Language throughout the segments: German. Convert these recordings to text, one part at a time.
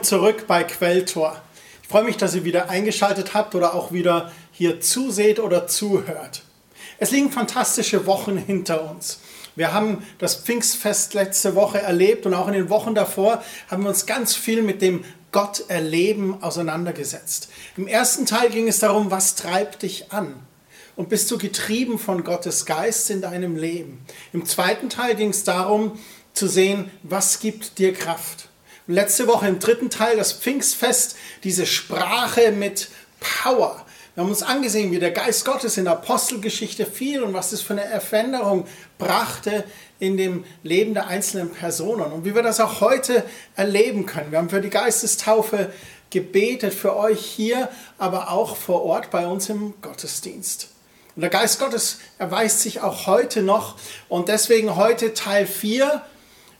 Willkommen zurück bei Quelltor. Ich freue mich, dass ihr wieder eingeschaltet habt oder auch wieder hier zuseht oder zuhört. Es liegen fantastische Wochen hinter uns. Wir haben das Pfingstfest letzte Woche erlebt und auch in den Wochen davor haben wir uns ganz viel mit dem Gott erleben auseinandergesetzt. Im ersten Teil ging es darum, was treibt dich an? Und bist du getrieben von Gottes Geist in deinem Leben? Im zweiten Teil ging es darum zu sehen, was gibt dir Kraft? Letzte Woche im dritten Teil das Pfingstfest, diese Sprache mit Power. Wir haben uns angesehen, wie der Geist Gottes in der Apostelgeschichte fiel und was das für eine Veränderung brachte in dem Leben der einzelnen Personen und wie wir das auch heute erleben können. Wir haben für die Geistestaufe gebetet, für euch hier, aber auch vor Ort bei uns im Gottesdienst. Und der Geist Gottes erweist sich auch heute noch und deswegen heute Teil 4.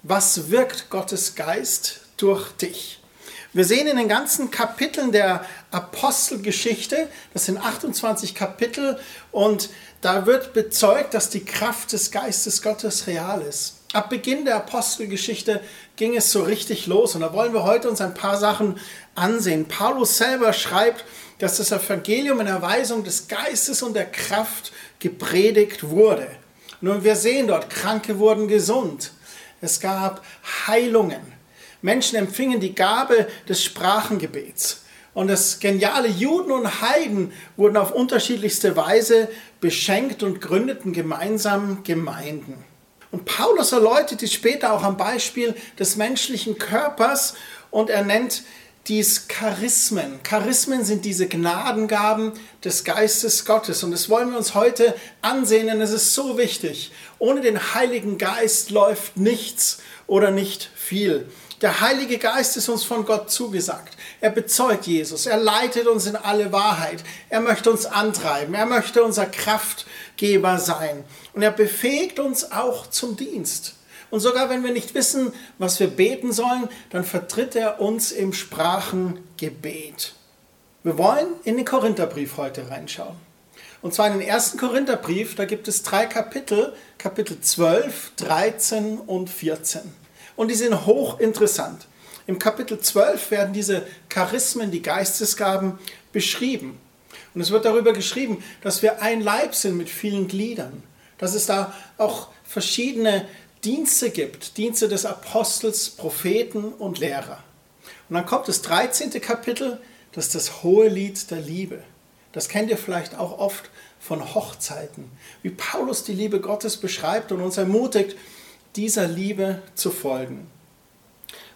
Was wirkt Gottes Geist durch dich. Wir sehen in den ganzen Kapiteln der Apostelgeschichte, das sind 28 Kapitel, und da wird bezeugt, dass die Kraft des Geistes Gottes real ist. Ab Beginn der Apostelgeschichte ging es so richtig los und da wollen wir heute uns ein paar Sachen ansehen. Paulus selber schreibt, dass das Evangelium in Erweisung des Geistes und der Kraft gepredigt wurde. Nun, wir sehen dort, Kranke wurden gesund. Es gab Heilungen. Menschen empfingen die Gabe des Sprachengebets. Und das geniale Juden und Heiden wurden auf unterschiedlichste Weise beschenkt und gründeten gemeinsam Gemeinden. Und Paulus erläutert dies später auch am Beispiel des menschlichen Körpers und er nennt dies Charismen. Charismen sind diese Gnadengaben des Geistes Gottes. Und das wollen wir uns heute ansehen, denn es ist so wichtig. Ohne den Heiligen Geist läuft nichts oder nicht viel. Der Heilige Geist ist uns von Gott zugesagt. Er bezeugt Jesus. Er leitet uns in alle Wahrheit. Er möchte uns antreiben. Er möchte unser Kraftgeber sein. Und er befähigt uns auch zum Dienst. Und sogar wenn wir nicht wissen, was wir beten sollen, dann vertritt er uns im Sprachengebet. Wir wollen in den Korintherbrief heute reinschauen. Und zwar in den ersten Korintherbrief, da gibt es drei Kapitel, Kapitel 12, 13 und 14 und die sind hochinteressant. Im Kapitel 12 werden diese Charismen, die Geistesgaben beschrieben. Und es wird darüber geschrieben, dass wir ein Leib sind mit vielen Gliedern, dass es da auch verschiedene Dienste gibt, Dienste des Apostels, Propheten und Lehrer. Und dann kommt das 13. Kapitel, das ist das hohe Lied der Liebe. Das kennt ihr vielleicht auch oft von Hochzeiten, wie Paulus die Liebe Gottes beschreibt und uns ermutigt, dieser Liebe zu folgen.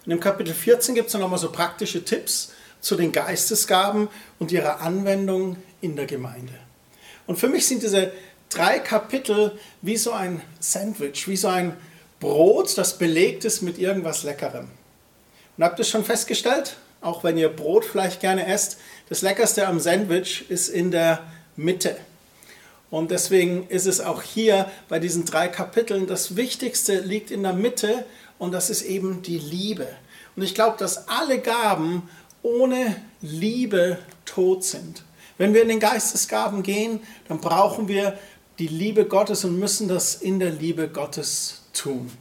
Und im Kapitel 14 gibt es dann nochmal so praktische Tipps zu den Geistesgaben und ihrer Anwendung in der Gemeinde. Und für mich sind diese drei Kapitel wie so ein Sandwich, wie so ein Brot, das belegt ist mit irgendwas Leckerem. Und habt ihr schon festgestellt, auch wenn ihr Brot vielleicht gerne esst, das Leckerste am Sandwich ist in der Mitte. Und deswegen ist es auch hier bei diesen drei Kapiteln, das Wichtigste liegt in der Mitte und das ist eben die Liebe. Und ich glaube, dass alle Gaben ohne Liebe tot sind. Wenn wir in den Geistesgaben gehen, dann brauchen wir die Liebe Gottes und müssen das in der Liebe Gottes tun.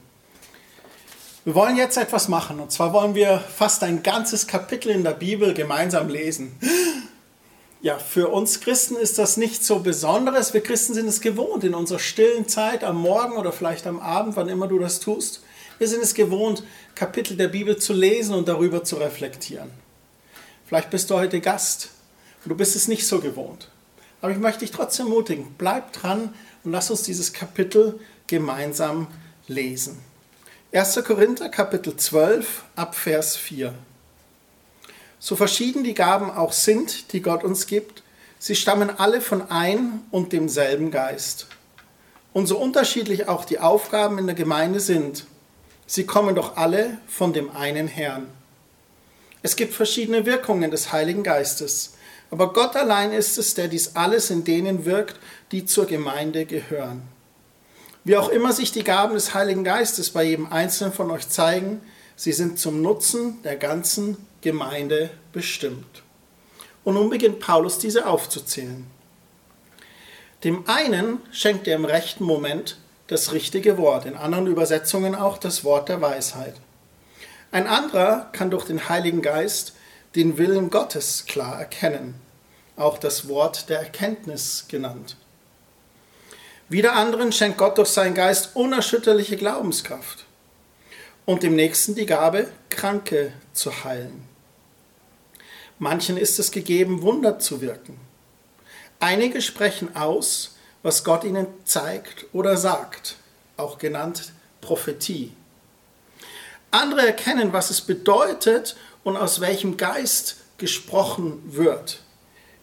Wir wollen jetzt etwas machen und zwar wollen wir fast ein ganzes Kapitel in der Bibel gemeinsam lesen ja, für uns Christen ist das nichts so Besonderes. Wir Christen sind es gewohnt, in unserer stillen Zeit am Morgen oder vielleicht am Abend, wann immer du das tust. Wir sind es gewohnt, Kapitel der Bibel zu lesen und darüber zu reflektieren. Vielleicht bist du heute Gast und du bist es nicht so gewohnt. Aber ich möchte dich trotzdem ermutigen, bleib dran und lass uns dieses Kapitel gemeinsam lesen. 1. Korinther Kapitel 12 ab Vers 4. So verschieden die Gaben auch sind, die Gott uns gibt, sie stammen alle von ein und demselben Geist. Und so unterschiedlich auch die Aufgaben in der Gemeinde sind, sie kommen doch alle von dem einen Herrn. Es gibt verschiedene Wirkungen des Heiligen Geistes, aber Gott allein ist es, der dies alles in denen wirkt, die zur Gemeinde gehören. Wie auch immer sich die Gaben des Heiligen Geistes bei jedem Einzelnen von euch zeigen, sie sind zum Nutzen der ganzen Gemeinde bestimmt. Und nun beginnt Paulus diese aufzuzählen. Dem einen schenkt er im rechten Moment das richtige Wort, in anderen Übersetzungen auch das Wort der Weisheit. Ein anderer kann durch den Heiligen Geist den Willen Gottes klar erkennen, auch das Wort der Erkenntnis genannt. Wieder anderen schenkt Gott durch seinen Geist unerschütterliche Glaubenskraft und dem Nächsten die Gabe, Kranke zu heilen. Manchen ist es gegeben, Wunder zu wirken. Einige sprechen aus, was Gott ihnen zeigt oder sagt, auch genannt Prophetie. Andere erkennen, was es bedeutet und aus welchem Geist gesprochen wird.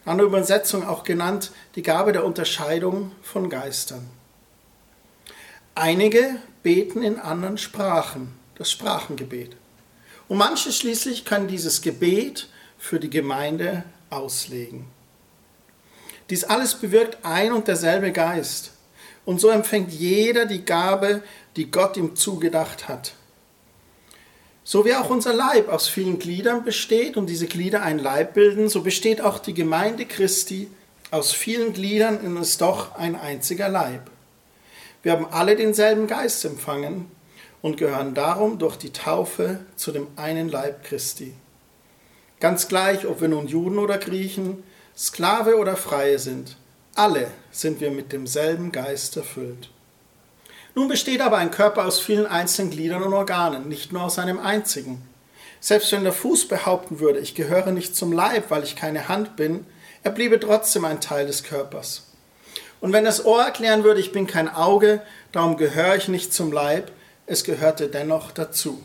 Andere Übersetzung auch genannt die Gabe der Unterscheidung von Geistern. Einige beten in anderen Sprachen, das Sprachengebet. Und manche schließlich können dieses Gebet für die Gemeinde auslegen. Dies alles bewirkt ein und derselbe Geist. Und so empfängt jeder die Gabe, die Gott ihm zugedacht hat. So wie auch unser Leib aus vielen Gliedern besteht und diese Glieder ein Leib bilden, so besteht auch die Gemeinde Christi aus vielen Gliedern und ist doch ein einziger Leib. Wir haben alle denselben Geist empfangen und gehören darum durch die Taufe zu dem einen Leib Christi. Ganz gleich, ob wir nun Juden oder Griechen, Sklave oder Freie sind, alle sind wir mit demselben Geist erfüllt. Nun besteht aber ein Körper aus vielen einzelnen Gliedern und Organen, nicht nur aus einem einzigen. Selbst wenn der Fuß behaupten würde, ich gehöre nicht zum Leib, weil ich keine Hand bin, er bliebe trotzdem ein Teil des Körpers. Und wenn das Ohr erklären würde, ich bin kein Auge, darum gehöre ich nicht zum Leib, es gehörte dennoch dazu.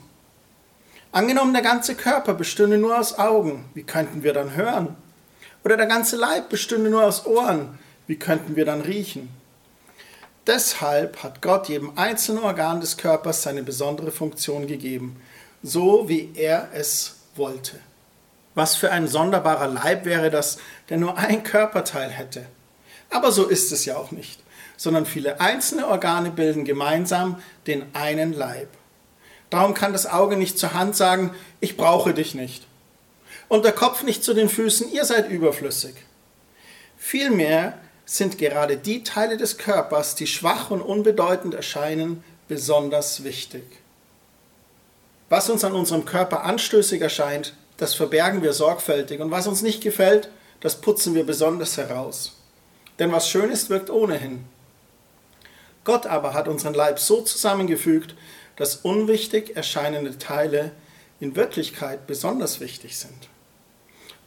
Angenommen, der ganze Körper bestünde nur aus Augen, wie könnten wir dann hören? Oder der ganze Leib bestünde nur aus Ohren, wie könnten wir dann riechen? Deshalb hat Gott jedem einzelnen Organ des Körpers seine besondere Funktion gegeben, so wie er es wollte. Was für ein sonderbarer Leib wäre das, der nur ein Körperteil hätte. Aber so ist es ja auch nicht, sondern viele einzelne Organe bilden gemeinsam den einen Leib. Darum kann das Auge nicht zur Hand sagen, ich brauche dich nicht. Und der Kopf nicht zu den Füßen, ihr seid überflüssig. Vielmehr sind gerade die Teile des Körpers, die schwach und unbedeutend erscheinen, besonders wichtig. Was uns an unserem Körper anstößig erscheint, das verbergen wir sorgfältig und was uns nicht gefällt, das putzen wir besonders heraus. Denn was schön ist, wirkt ohnehin. Gott aber hat unseren Leib so zusammengefügt, dass unwichtig erscheinende Teile in Wirklichkeit besonders wichtig sind.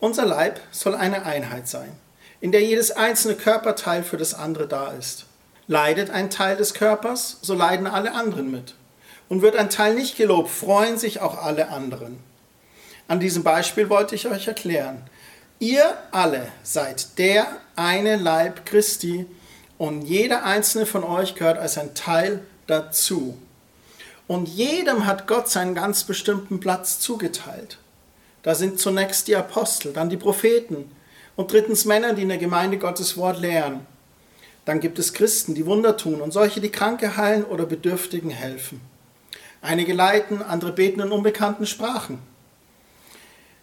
Unser Leib soll eine Einheit sein, in der jedes einzelne Körperteil für das andere da ist. Leidet ein Teil des Körpers, so leiden alle anderen mit. Und wird ein Teil nicht gelobt, freuen sich auch alle anderen. An diesem Beispiel wollte ich euch erklären. Ihr alle seid der eine Leib Christi und jeder einzelne von euch gehört als ein Teil dazu. Und jedem hat Gott seinen ganz bestimmten Platz zugeteilt. Da sind zunächst die Apostel, dann die Propheten und drittens Männer, die in der Gemeinde Gottes Wort lehren. Dann gibt es Christen, die Wunder tun und solche, die Kranke heilen oder Bedürftigen helfen. Einige leiten, andere beten in unbekannten Sprachen.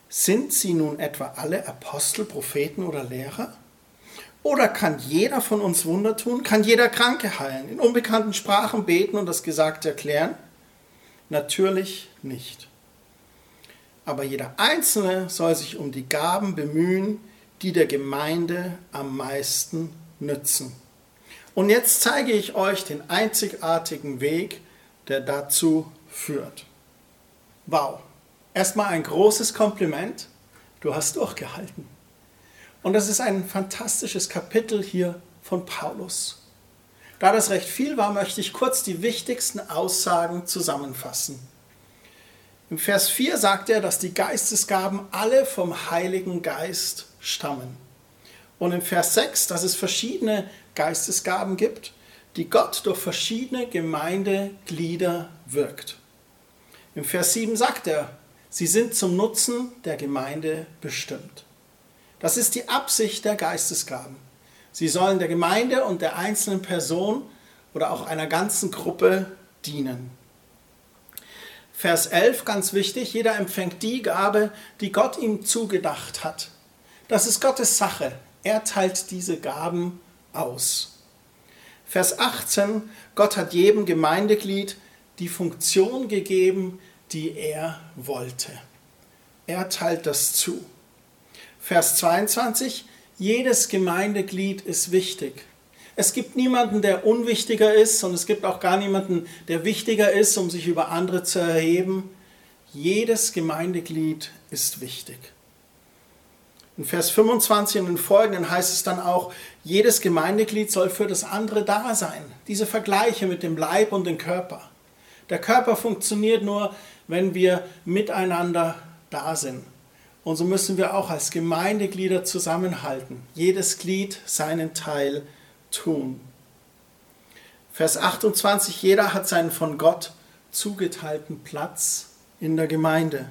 Sind sie nun etwa alle Apostel, Propheten oder Lehrer? Oder kann jeder von uns Wunder tun? Kann jeder Kranke heilen, in unbekannten Sprachen beten und das Gesagte erklären? Natürlich nicht. Aber jeder Einzelne soll sich um die Gaben bemühen, die der Gemeinde am meisten nützen. Und jetzt zeige ich euch den einzigartigen Weg, der dazu führt. Wow. Erstmal ein großes Kompliment. Du hast durchgehalten. Und das ist ein fantastisches Kapitel hier von Paulus. Da das recht viel war, möchte ich kurz die wichtigsten Aussagen zusammenfassen. Im Vers 4 sagt er, dass die Geistesgaben alle vom Heiligen Geist stammen. Und im Vers 6, dass es verschiedene Geistesgaben gibt, die Gott durch verschiedene Gemeindeglieder wirkt. Im Vers 7 sagt er, sie sind zum Nutzen der Gemeinde bestimmt. Das ist die Absicht der Geistesgaben. Sie sollen der Gemeinde und der einzelnen Person oder auch einer ganzen Gruppe dienen. Vers 11, ganz wichtig, jeder empfängt die Gabe, die Gott ihm zugedacht hat. Das ist Gottes Sache. Er teilt diese Gaben aus. Vers 18, Gott hat jedem Gemeindeglied die Funktion gegeben, die er wollte. Er teilt das zu. Vers 22, jedes Gemeindeglied ist wichtig. Es gibt niemanden, der unwichtiger ist und es gibt auch gar niemanden, der wichtiger ist, um sich über andere zu erheben. Jedes Gemeindeglied ist wichtig. In Vers 25 und den folgenden heißt es dann auch, jedes Gemeindeglied soll für das andere da sein. Diese Vergleiche mit dem Leib und dem Körper. Der Körper funktioniert nur, wenn wir miteinander da sind. Und so müssen wir auch als Gemeindeglieder zusammenhalten. Jedes Glied seinen Teil tun. Vers 28, jeder hat seinen von Gott zugeteilten Platz in der Gemeinde.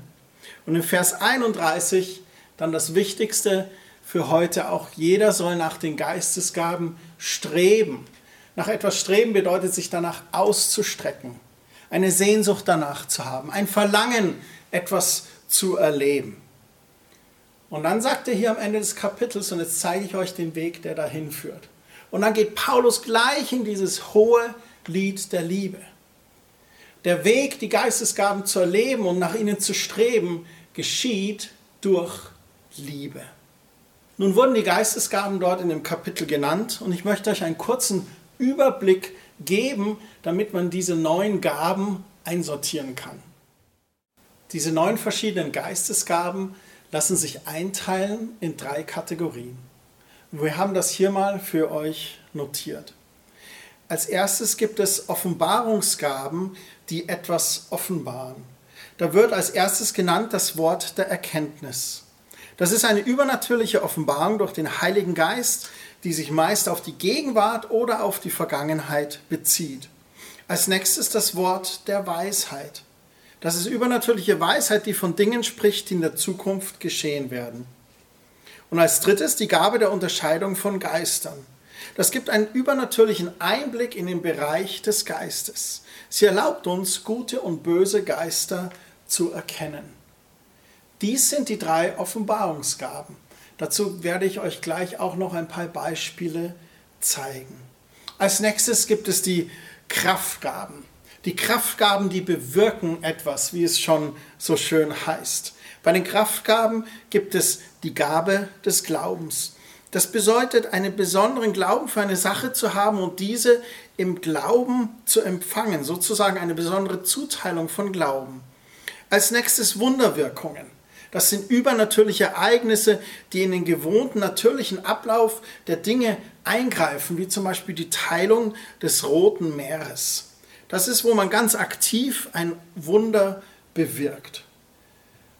Und in Vers 31 dann das Wichtigste für heute auch, jeder soll nach den Geistesgaben streben. Nach etwas streben bedeutet sich danach auszustrecken, eine Sehnsucht danach zu haben, ein Verlangen, etwas zu erleben. Und dann sagt er hier am Ende des Kapitels, und jetzt zeige ich euch den Weg, der dahin führt. Und dann geht Paulus gleich in dieses hohe Lied der Liebe. Der Weg, die Geistesgaben zu erleben und nach ihnen zu streben, geschieht durch Liebe. Nun wurden die Geistesgaben dort in dem Kapitel genannt und ich möchte euch einen kurzen Überblick geben, damit man diese neun Gaben einsortieren kann. Diese neun verschiedenen Geistesgaben lassen sich einteilen in drei Kategorien. Wir haben das hier mal für euch notiert. Als erstes gibt es Offenbarungsgaben, die etwas offenbaren. Da wird als erstes genannt das Wort der Erkenntnis. Das ist eine übernatürliche Offenbarung durch den Heiligen Geist, die sich meist auf die Gegenwart oder auf die Vergangenheit bezieht. Als nächstes das Wort der Weisheit. Das ist übernatürliche Weisheit, die von Dingen spricht, die in der Zukunft geschehen werden. Und als drittes die Gabe der Unterscheidung von Geistern. Das gibt einen übernatürlichen Einblick in den Bereich des Geistes. Sie erlaubt uns, gute und böse Geister zu erkennen. Dies sind die drei Offenbarungsgaben. Dazu werde ich euch gleich auch noch ein paar Beispiele zeigen. Als nächstes gibt es die Kraftgaben. Die Kraftgaben, die bewirken etwas, wie es schon so schön heißt. Bei den Kraftgaben gibt es die Gabe des Glaubens. Das bedeutet, einen besonderen Glauben für eine Sache zu haben und diese im Glauben zu empfangen, sozusagen eine besondere Zuteilung von Glauben. Als nächstes Wunderwirkungen. Das sind übernatürliche Ereignisse, die in den gewohnten natürlichen Ablauf der Dinge eingreifen, wie zum Beispiel die Teilung des Roten Meeres. Das ist, wo man ganz aktiv ein Wunder bewirkt.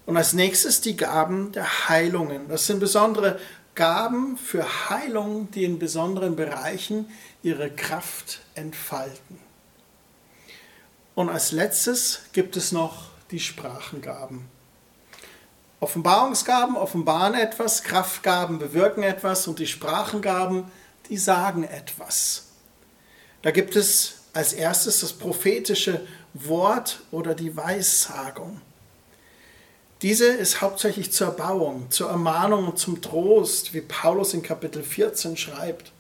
Und als nächstes die Gaben der Heilungen. Das sind besondere Gaben für Heilung, die in besonderen Bereichen ihre Kraft entfalten. Und als letztes gibt es noch die Sprachengaben. Offenbarungsgaben offenbaren etwas, Kraftgaben bewirken etwas und die Sprachengaben, die sagen etwas. Da gibt es als erstes das prophetische Wort oder die Weissagung. Diese ist hauptsächlich zur Erbauung, zur Ermahnung und zum Trost, wie Paulus in Kapitel 14 schreibt.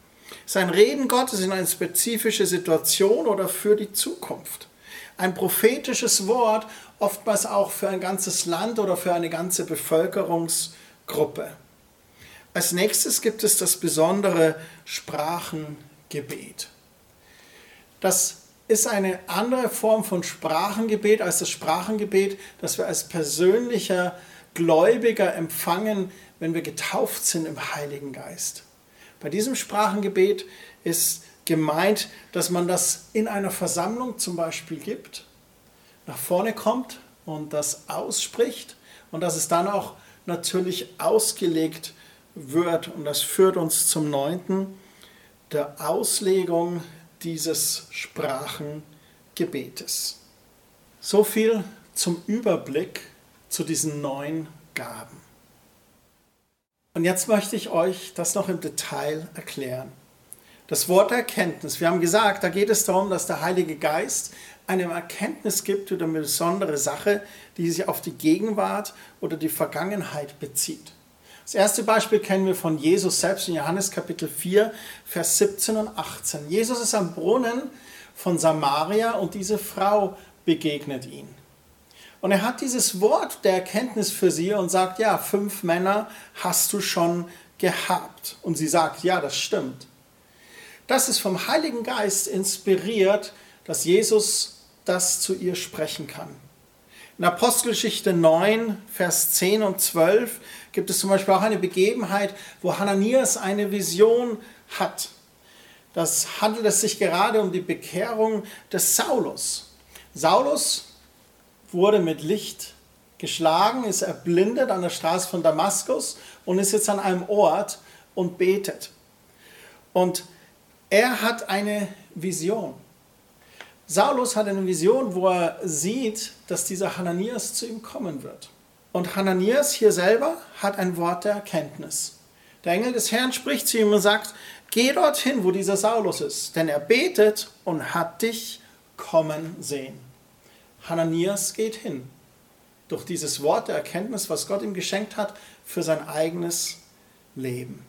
Sein Reden Gottes in eine spezifische Situation oder für die Zukunft. Ein prophetisches Wort, oftmals auch für ein ganzes Land oder für eine ganze Bevölkerungsgruppe. Als nächstes gibt es das besondere Sprachengebet. Das ist eine andere Form von Sprachengebet als das Sprachengebet, das wir als persönlicher Gläubiger empfangen, wenn wir getauft sind im Heiligen Geist. Bei diesem Sprachengebet ist gemeint, dass man das in einer Versammlung zum Beispiel gibt, nach vorne kommt und das ausspricht und dass es dann auch natürlich ausgelegt wird. Und das führt uns zum neunten, der Auslegung dieses Sprachengebetes. So viel zum Überblick zu diesen neun Gaben. Und jetzt möchte ich euch das noch im Detail erklären. Das Wort Erkenntnis. Wir haben gesagt, da geht es darum, dass der Heilige Geist eine Erkenntnis gibt über eine besondere Sache, die sich auf die Gegenwart oder die Vergangenheit bezieht. Das erste Beispiel kennen wir von Jesus selbst in Johannes Kapitel 4, Vers 17 und 18. Jesus ist am Brunnen von Samaria und diese Frau begegnet ihn. Und er hat dieses Wort der Erkenntnis für sie und sagt, ja, fünf Männer hast du schon gehabt. Und sie sagt, ja, das stimmt. Das ist vom Heiligen Geist inspiriert, dass Jesus das zu ihr sprechen kann. In Apostelgeschichte 9, Vers 10 und 12 gibt es zum Beispiel auch eine Begebenheit, wo Hananias eine Vision hat. Das handelt es sich gerade um die Bekehrung des Saulus. Saulus wurde mit Licht geschlagen, ist erblindet an der Straße von Damaskus und ist jetzt an einem Ort und betet. Und er hat eine Vision. Saulus hat eine Vision, wo er sieht, dass dieser Hananias zu ihm kommen wird. Und Hananias hier selber hat ein Wort der Erkenntnis. Der Engel des Herrn spricht zu ihm und sagt, geh dorthin, wo dieser Saulus ist, denn er betet und hat dich kommen sehen. Hananias geht hin, durch dieses Wort der Erkenntnis, was Gott ihm geschenkt hat, für sein eigenes Leben.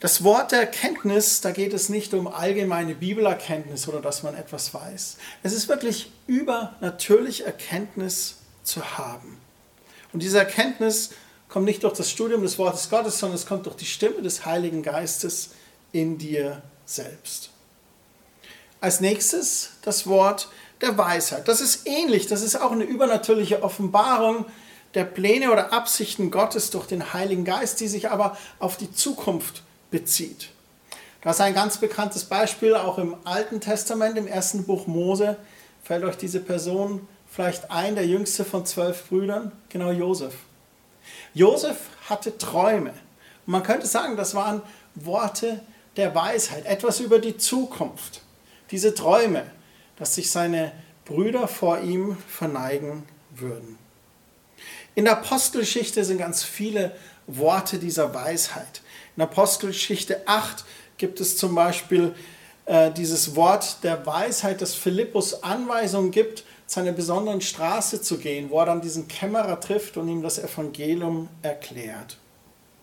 Das Wort der Erkenntnis, da geht es nicht um allgemeine Bibelerkenntnis oder dass man etwas weiß. Es ist wirklich übernatürlich Erkenntnis zu haben. Und diese Erkenntnis kommt nicht durch das Studium des Wortes Gottes, sondern es kommt durch die Stimme des Heiligen Geistes in dir selbst. Als nächstes das Wort der Weisheit. Das ist ähnlich, das ist auch eine übernatürliche Offenbarung der Pläne oder Absichten Gottes durch den Heiligen Geist, die sich aber auf die Zukunft bezieht. Das ist ein ganz bekanntes Beispiel, auch im Alten Testament, im ersten Buch Mose, fällt euch diese Person vielleicht ein, der jüngste von zwölf Brüdern, genau Josef. Josef hatte Träume. Und man könnte sagen, das waren Worte der Weisheit, etwas über die Zukunft. Diese Träume, dass sich seine Brüder vor ihm verneigen würden. In der Apostelgeschichte sind ganz viele Worte dieser Weisheit. In Apostelgeschichte 8 gibt es zum Beispiel äh, dieses Wort der Weisheit, das Philippus Anweisung gibt, zu einer besonderen Straße zu gehen, wo er dann diesen Kämmerer trifft und ihm das Evangelium erklärt.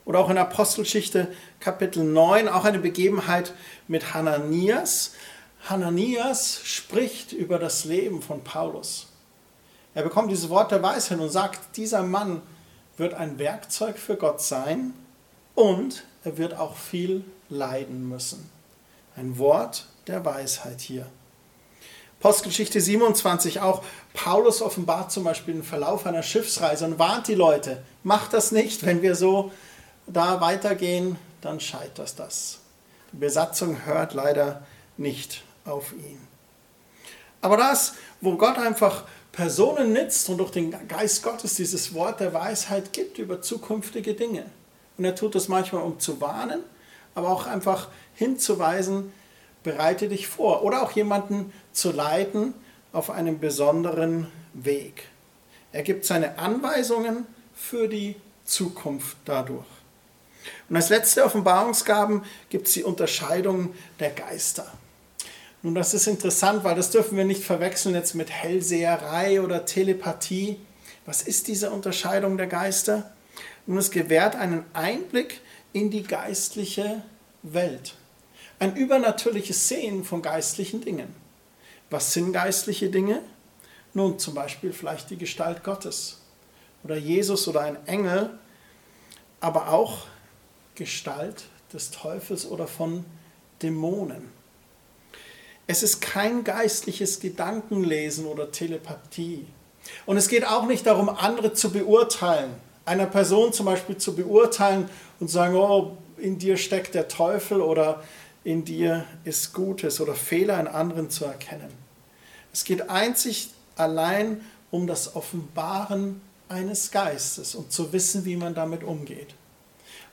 Oder auch in Apostelgeschichte Kapitel 9, auch eine Begebenheit mit Hananias. Hananias spricht über das Leben von Paulus. Er bekommt dieses Wort der Weisheit und sagt, dieser Mann wird ein Werkzeug für Gott sein und er wird auch viel leiden müssen. Ein Wort der Weisheit hier. Postgeschichte 27 auch. Paulus offenbart zum Beispiel den Verlauf einer Schiffsreise und warnt die Leute, macht das nicht, wenn wir so da weitergehen, dann scheitert das. Die Besatzung hört leider nicht auf ihn. Aber das, wo Gott einfach Personen nützt und durch den Geist Gottes dieses Wort der Weisheit gibt über zukünftige Dinge, und er tut das manchmal, um zu warnen, aber auch einfach hinzuweisen, bereite dich vor. Oder auch jemanden zu leiten auf einem besonderen Weg. Er gibt seine Anweisungen für die Zukunft dadurch. Und als letzte Offenbarungsgaben gibt es die Unterscheidung der Geister. Nun, das ist interessant, weil das dürfen wir nicht verwechseln jetzt mit Hellseherei oder Telepathie. Was ist diese Unterscheidung der Geister? und es gewährt einen Einblick in die geistliche Welt. Ein übernatürliches Sehen von geistlichen Dingen. Was sind geistliche Dinge? Nun, zum Beispiel vielleicht die Gestalt Gottes oder Jesus oder ein Engel, aber auch Gestalt des Teufels oder von Dämonen. Es ist kein geistliches Gedankenlesen oder Telepathie. Und es geht auch nicht darum, andere zu beurteilen einer Person zum Beispiel zu beurteilen und zu sagen, oh, in dir steckt der Teufel oder in dir ist Gutes oder Fehler in anderen zu erkennen. Es geht einzig allein um das Offenbaren eines Geistes und zu wissen, wie man damit umgeht.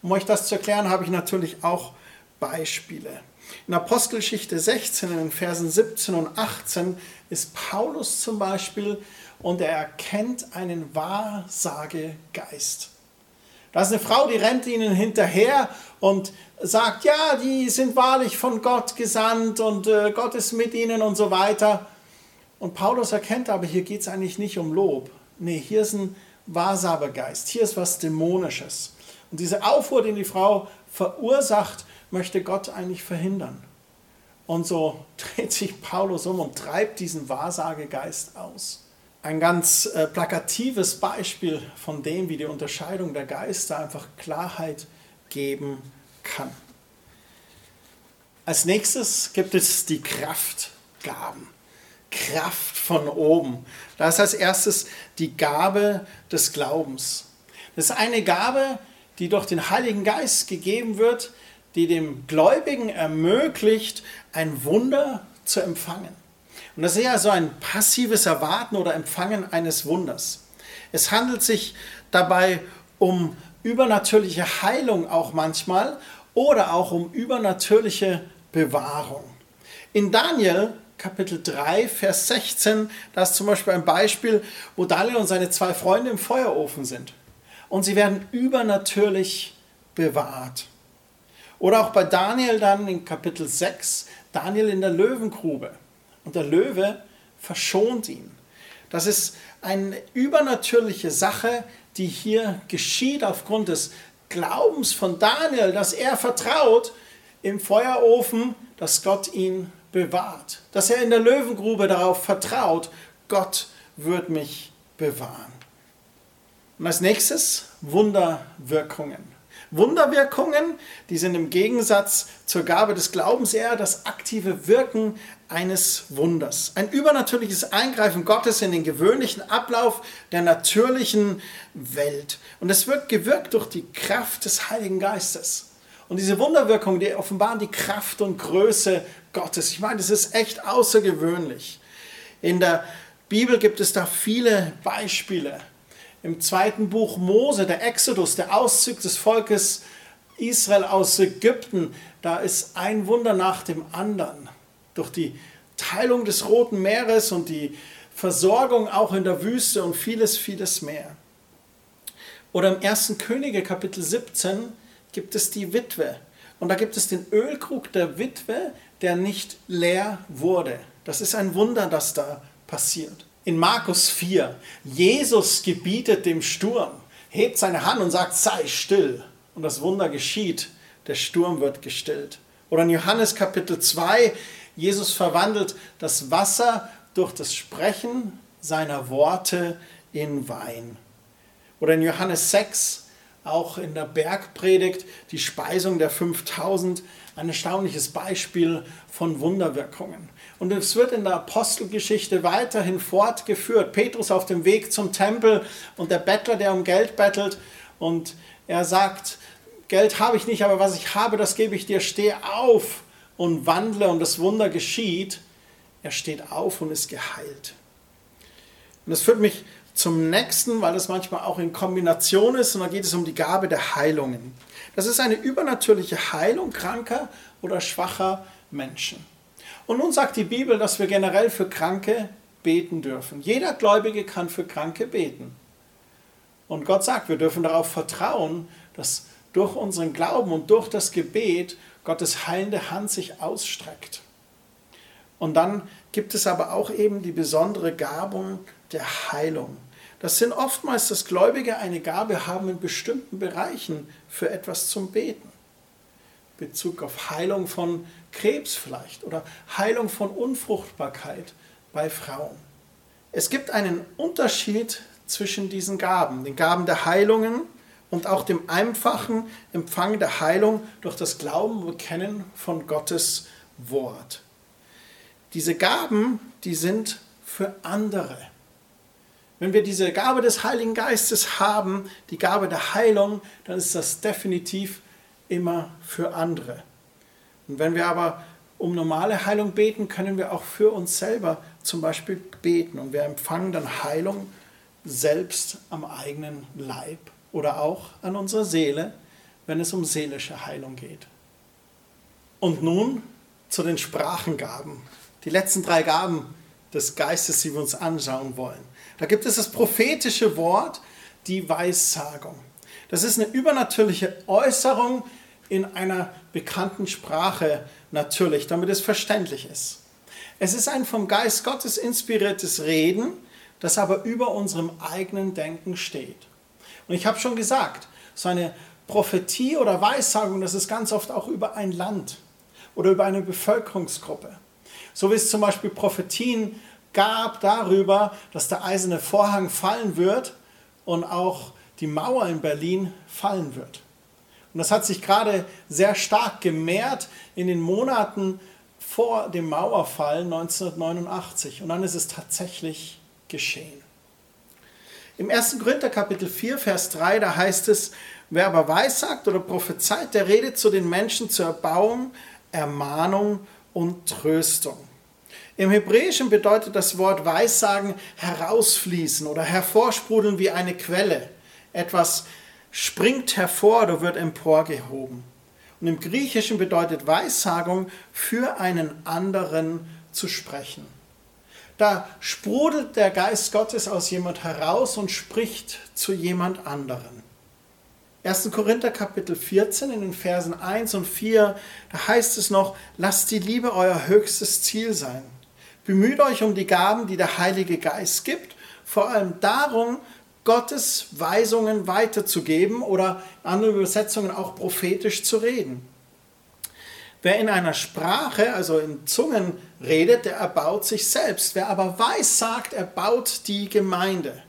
Um euch das zu erklären, habe ich natürlich auch Beispiele. In Apostelgeschichte 16, in den Versen 17 und 18, ist Paulus zum Beispiel und er erkennt einen Wahrsagegeist. Da ist eine Frau, die rennt ihnen hinterher und sagt, ja, die sind wahrlich von Gott gesandt und äh, Gott ist mit ihnen und so weiter. Und Paulus erkennt aber, hier geht es eigentlich nicht um Lob. Nee, hier ist ein Wahrsagergeist, hier ist was Dämonisches. Und diese Aufruhr, die die Frau verursacht, möchte Gott eigentlich verhindern. Und so dreht sich Paulus um und treibt diesen Wahrsagegeist aus. Ein ganz äh, plakatives Beispiel von dem, wie die Unterscheidung der Geister einfach Klarheit geben kann. Als nächstes gibt es die Kraftgaben. Kraft von oben. Da ist als erstes die Gabe des Glaubens. Das ist eine Gabe, die durch den Heiligen Geist gegeben wird, die dem Gläubigen ermöglicht, ein Wunder zu empfangen. Und das ist ja so ein passives Erwarten oder Empfangen eines Wunders. Es handelt sich dabei um übernatürliche Heilung auch manchmal oder auch um übernatürliche Bewahrung. In Daniel Kapitel 3, Vers 16, da ist zum Beispiel ein Beispiel, wo Daniel und seine zwei Freunde im Feuerofen sind. Und sie werden übernatürlich bewahrt. Oder auch bei Daniel dann in Kapitel 6, Daniel in der Löwengrube. Und der Löwe verschont ihn. Das ist eine übernatürliche Sache, die hier geschieht aufgrund des Glaubens von Daniel, dass er vertraut im Feuerofen, dass Gott ihn bewahrt. Dass er in der Löwengrube darauf vertraut, Gott wird mich bewahren. Und als nächstes Wunderwirkungen. Wunderwirkungen, die sind im Gegensatz zur Gabe des Glaubens eher das aktive Wirken eines Wunders. Ein übernatürliches Eingreifen Gottes in den gewöhnlichen Ablauf der natürlichen Welt. Und es wird gewirkt durch die Kraft des Heiligen Geistes. Und diese Wunderwirkungen, die offenbaren die Kraft und Größe Gottes. Ich meine, das ist echt außergewöhnlich. In der Bibel gibt es da viele Beispiele im zweiten Buch Mose, der Exodus, der Auszug des Volkes Israel aus Ägypten, da ist ein Wunder nach dem anderen. Durch die Teilung des Roten Meeres und die Versorgung auch in der Wüste und vieles, vieles mehr. Oder im 1. Könige Kapitel 17 gibt es die Witwe. Und da gibt es den Ölkrug der Witwe, der nicht leer wurde. Das ist ein Wunder, das da passiert. In Markus 4, Jesus gebietet dem Sturm, hebt seine Hand und sagt, sei still. Und das Wunder geschieht, der Sturm wird gestillt. Oder in Johannes Kapitel 2, Jesus verwandelt das Wasser durch das Sprechen seiner Worte in Wein. Oder in Johannes 6, auch in der Bergpredigt, die Speisung der 5000, ein erstaunliches Beispiel von Wunderwirkungen. Und es wird in der Apostelgeschichte weiterhin fortgeführt. Petrus auf dem Weg zum Tempel und der Bettler, der um Geld bettelt und er sagt, Geld habe ich nicht, aber was ich habe, das gebe ich dir. Steh auf und wandle und das Wunder geschieht. Er steht auf und ist geheilt. Und das führt mich zum nächsten, weil das manchmal auch in Kombination ist, und da geht es um die Gabe der Heilungen. Das ist eine übernatürliche Heilung kranker oder schwacher Menschen. Und nun sagt die Bibel, dass wir generell für Kranke beten dürfen. Jeder Gläubige kann für Kranke beten. Und Gott sagt, wir dürfen darauf vertrauen, dass durch unseren Glauben und durch das Gebet Gottes heilende Hand sich ausstreckt. Und dann gibt es aber auch eben die besondere Gabung der Heilung. Das sind oftmals, dass Gläubige eine Gabe haben in bestimmten Bereichen für etwas zum Beten. Bezug auf Heilung von Krebs vielleicht oder Heilung von Unfruchtbarkeit bei Frauen. Es gibt einen Unterschied zwischen diesen Gaben, den Gaben der Heilungen und auch dem einfachen Empfang der Heilung durch das Glauben und Kennen von Gottes Wort. Diese Gaben, die sind für andere. Wenn wir diese Gabe des Heiligen Geistes haben, die Gabe der Heilung, dann ist das definitiv immer für andere. Und wenn wir aber um normale Heilung beten, können wir auch für uns selber zum Beispiel beten. Und wir empfangen dann Heilung selbst am eigenen Leib oder auch an unserer Seele, wenn es um seelische Heilung geht. Und nun zu den Sprachengaben. Die letzten drei Gaben des Geistes, die wir uns anschauen wollen. Da gibt es das prophetische Wort, die Weissagung. Das ist eine übernatürliche Äußerung, in einer bekannten Sprache natürlich, damit es verständlich ist. Es ist ein vom Geist Gottes inspiriertes Reden, das aber über unserem eigenen Denken steht. Und ich habe schon gesagt, so eine Prophetie oder Weissagung, das ist ganz oft auch über ein Land oder über eine Bevölkerungsgruppe. So wie es zum Beispiel Prophetien gab darüber, dass der eiserne Vorhang fallen wird und auch die Mauer in Berlin fallen wird. Und das hat sich gerade sehr stark gemehrt in den Monaten vor dem Mauerfall 1989. Und dann ist es tatsächlich geschehen. Im 1. Korinther Kapitel 4, Vers 3, da heißt es, wer aber weissagt oder prophezeit, der redet zu den Menschen zur Erbauung, Ermahnung und Tröstung. Im Hebräischen bedeutet das Wort Weissagen herausfließen oder hervorsprudeln wie eine Quelle. Etwas springt hervor oder wird emporgehoben. Und im Griechischen bedeutet Weissagung für einen anderen zu sprechen. Da sprudelt der Geist Gottes aus jemand heraus und spricht zu jemand anderen. 1. Korinther Kapitel 14 in den Versen 1 und 4, da heißt es noch, lasst die Liebe euer höchstes Ziel sein. Bemüht euch um die Gaben, die der Heilige Geist gibt, vor allem darum, Gottes Weisungen weiterzugeben oder andere Übersetzungen auch prophetisch zu reden. Wer in einer Sprache, also in Zungen redet, der erbaut sich selbst. Wer aber weiß sagt, erbaut die Gemeinde.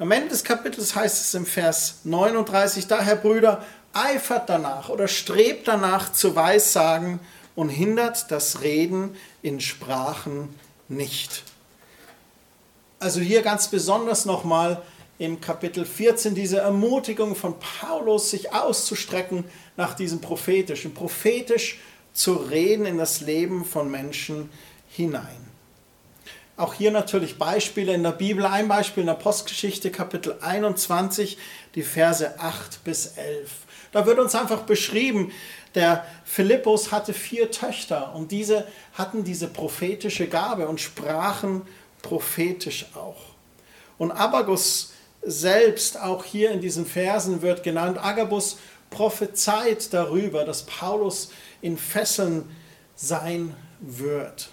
Am Ende des Kapitels heißt es im Vers 39, daher Brüder, eifert danach oder strebt danach zu Weissagen und hindert das Reden in Sprachen nicht. Also hier ganz besonders nochmal im Kapitel 14 diese Ermutigung von Paulus, sich auszustrecken nach diesem prophetischen, prophetisch zu reden in das Leben von Menschen hinein. Auch hier natürlich Beispiele in der Bibel. Ein Beispiel in der Postgeschichte, Kapitel 21, die Verse 8 bis 11. Da wird uns einfach beschrieben, der Philippus hatte vier Töchter und diese hatten diese prophetische Gabe und sprachen prophetisch auch. Und Abagus selbst, auch hier in diesen Versen wird genannt, Agabus prophezeit darüber, dass Paulus in Fesseln sein wird.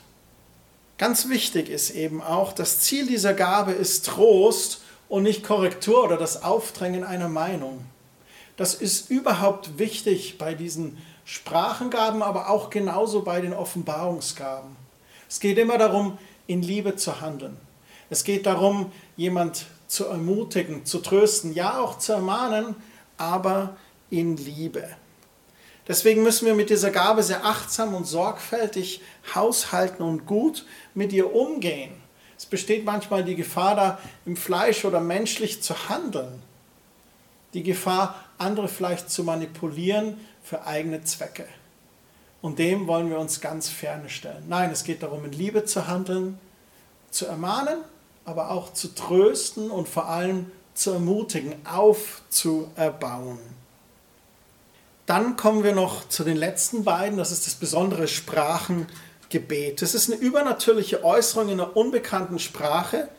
Ganz wichtig ist eben auch, das Ziel dieser Gabe ist Trost und nicht Korrektur oder das Aufdrängen einer Meinung. Das ist überhaupt wichtig bei diesen Sprachengaben, aber auch genauso bei den Offenbarungsgaben. Es geht immer darum, in Liebe zu handeln. Es geht darum, jemand zu ermutigen, zu trösten, ja auch zu ermahnen, aber in Liebe. Deswegen müssen wir mit dieser Gabe sehr achtsam und sorgfältig haushalten und gut mit ihr umgehen. Es besteht manchmal die Gefahr, da im Fleisch oder menschlich zu handeln. Die Gefahr, andere vielleicht zu manipulieren für eigene Zwecke. Und dem wollen wir uns ganz ferne stellen. Nein, es geht darum, in Liebe zu handeln, zu ermahnen, aber auch zu trösten und vor allem zu ermutigen, aufzuerbauen. Dann kommen wir noch zu den letzten beiden, das ist das besondere Sprachengebet. Das ist eine übernatürliche Äußerung in einer unbekannten Sprache,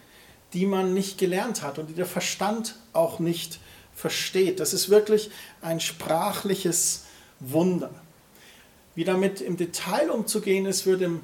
die man nicht gelernt hat und die der Verstand auch nicht versteht. Das ist wirklich ein sprachliches Wunder. Wie damit im Detail umzugehen ist, wird im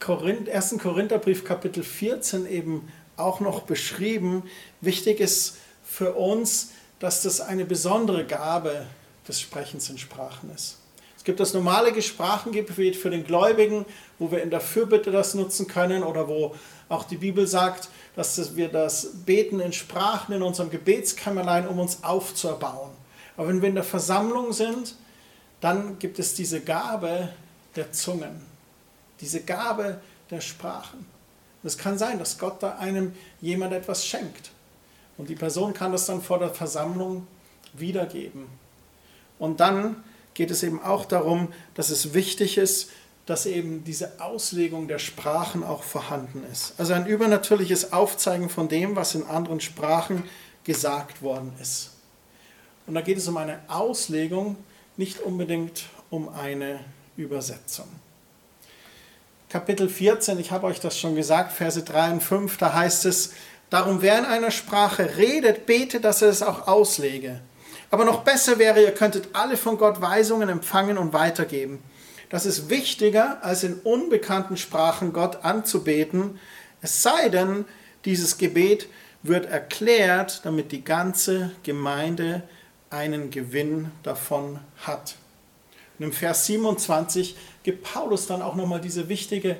1. Korintherbrief Kapitel 14 eben auch noch beschrieben. Wichtig ist für uns, dass das eine besondere Gabe des Sprechens in Sprachen ist. Es gibt das normale Sprachengebet für den Gläubigen, wo wir in der Fürbitte das nutzen können oder wo auch die Bibel sagt, dass wir das Beten in Sprachen in unserem Gebetskämmerlein, um uns aufzuerbauen. Aber wenn wir in der Versammlung sind, dann gibt es diese Gabe der Zungen, diese Gabe der Sprachen. Und es kann sein, dass Gott da einem jemand etwas schenkt. Und die Person kann das dann vor der Versammlung wiedergeben. Und dann geht es eben auch darum, dass es wichtig ist, dass eben diese Auslegung der Sprachen auch vorhanden ist. Also ein übernatürliches Aufzeigen von dem, was in anderen Sprachen gesagt worden ist. Und da geht es um eine Auslegung, nicht unbedingt um eine Übersetzung. Kapitel 14, ich habe euch das schon gesagt, Verse 3 und 5, da heißt es, darum wer in einer Sprache redet, bete, dass er es auch auslege. Aber noch besser wäre, ihr könntet alle von Gott Weisungen empfangen und weitergeben. Das ist wichtiger, als in unbekannten Sprachen Gott anzubeten, es sei denn, dieses Gebet wird erklärt, damit die ganze Gemeinde einen Gewinn davon hat. Und im Vers 27 gibt Paulus dann auch nochmal diese wichtige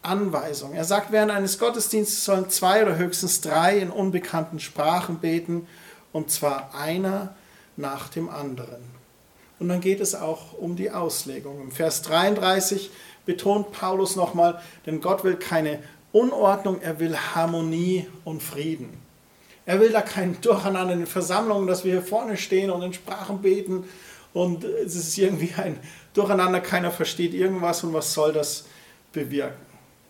Anweisung. Er sagt, während eines Gottesdienstes sollen zwei oder höchstens drei in unbekannten Sprachen beten, und zwar einer nach dem anderen. Und dann geht es auch um die Auslegung. Im Vers 33 betont Paulus nochmal, denn Gott will keine Unordnung, er will Harmonie und Frieden. Er will da kein Durcheinander in den Versammlungen, dass wir hier vorne stehen und in Sprachen beten und es ist irgendwie ein Durcheinander, keiner versteht irgendwas und was soll das bewirken.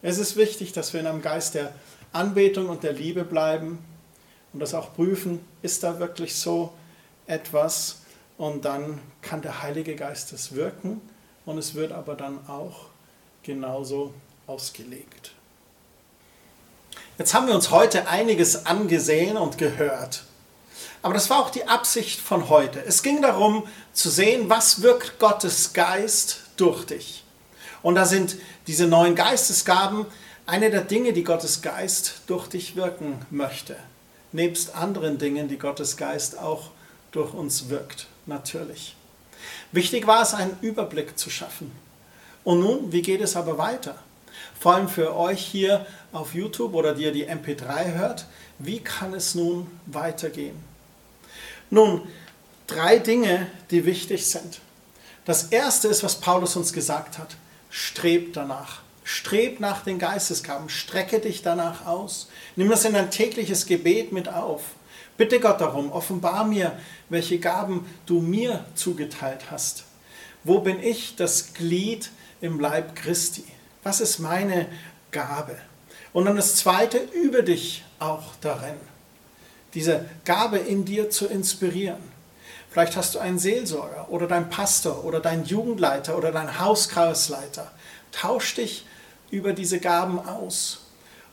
Es ist wichtig, dass wir in einem Geist der Anbetung und der Liebe bleiben und das auch prüfen, ist da wirklich so etwas und dann kann der Heilige Geist es wirken und es wird aber dann auch genauso ausgelegt. Jetzt haben wir uns heute einiges angesehen und gehört. Aber das war auch die Absicht von heute. Es ging darum zu sehen, was wirkt Gottes Geist durch dich. Und da sind diese neuen Geistesgaben eine der Dinge, die Gottes Geist durch dich wirken möchte. Nebst anderen Dingen, die Gottes Geist auch durch uns wirkt, natürlich. Wichtig war es, einen Überblick zu schaffen. Und nun, wie geht es aber weiter? Vor allem für euch hier auf YouTube oder die ihr die MP3 hört, wie kann es nun weitergehen? Nun, drei Dinge, die wichtig sind. Das erste ist, was Paulus uns gesagt hat strebt danach. Streb nach den Geistesgaben, strecke dich danach aus. Nimm das in dein tägliches Gebet mit auf. Bitte Gott darum, offenbar mir, welche Gaben du mir zugeteilt hast. Wo bin ich das Glied im Leib Christi? Was ist meine Gabe? Und dann das Zweite, übe dich auch darin, diese Gabe in dir zu inspirieren. Vielleicht hast du einen Seelsorger oder deinen Pastor oder deinen Jugendleiter oder deinen Hauskreisleiter. Tausch dich über diese Gaben aus.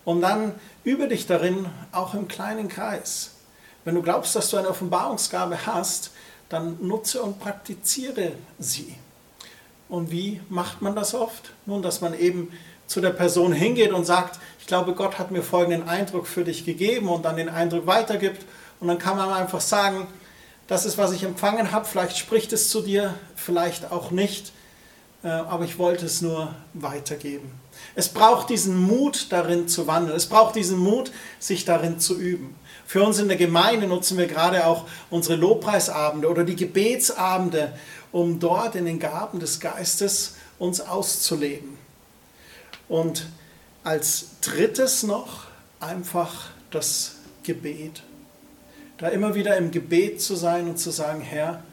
Und dann übe dich darin, auch im kleinen Kreis. Wenn du glaubst, dass du eine Offenbarungsgabe hast, dann nutze und praktiziere sie. Und wie macht man das oft? Nun, dass man eben zu der Person hingeht und sagt, ich glaube, Gott hat mir folgenden Eindruck für dich gegeben und dann den Eindruck weitergibt. Und dann kann man einfach sagen, das ist, was ich empfangen habe. Vielleicht spricht es zu dir, vielleicht auch nicht. Äh, aber ich wollte es nur weitergeben. Es braucht diesen Mut darin zu wandeln. Es braucht diesen Mut, sich darin zu üben. Für uns in der Gemeinde nutzen wir gerade auch unsere Lobpreisabende oder die Gebetsabende, um dort in den Gaben des Geistes uns auszuleben. Und als drittes noch einfach das Gebet da immer wieder im Gebet zu sein und zu sagen, Herr,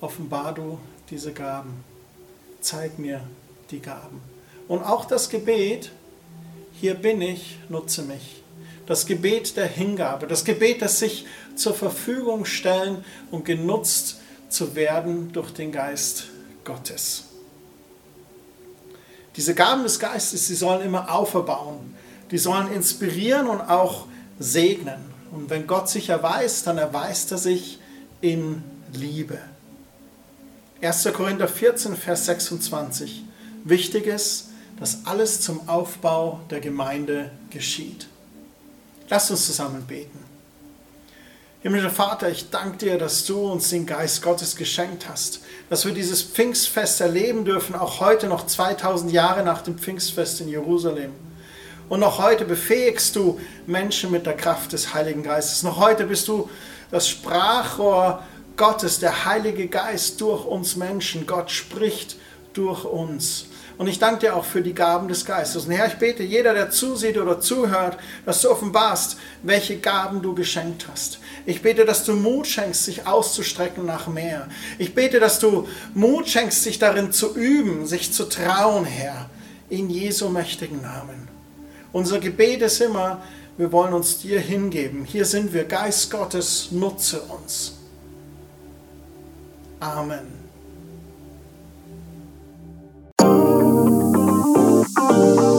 offenbar du diese Gaben, zeig mir die Gaben. Und auch das Gebet, hier bin ich, nutze mich. Das Gebet der Hingabe, das Gebet, das sich zur Verfügung stellen und genutzt zu werden durch den Geist Gottes. Diese Gaben des Geistes, sie sollen immer auferbauen, die sollen inspirieren und auch segnen. Und wenn Gott sich erweist, dann erweist er sich in Liebe. 1. Korinther 14, Vers 26. Wichtig ist, dass alles zum Aufbau der Gemeinde geschieht. Lasst uns zusammen beten. Himmlischer Vater, ich danke dir, dass du uns den Geist Gottes geschenkt hast, dass wir dieses Pfingstfest erleben dürfen, auch heute noch 2000 Jahre nach dem Pfingstfest in Jerusalem. Und noch heute befähigst du Menschen mit der Kraft des Heiligen Geistes. Noch heute bist du das Sprachrohr Gottes, der Heilige Geist durch uns Menschen. Gott spricht durch uns. Und ich danke dir auch für die Gaben des Geistes. Und Herr, ich bete, jeder, der zusieht oder zuhört, dass du offenbarst, welche Gaben du geschenkt hast. Ich bete, dass du Mut schenkst, sich auszustrecken nach mehr. Ich bete, dass du Mut schenkst, sich darin zu üben, sich zu trauen, Herr. In Jesu mächtigen Namen. Unser Gebet ist immer, wir wollen uns dir hingeben. Hier sind wir, Geist Gottes, nutze uns. Amen. Thank you.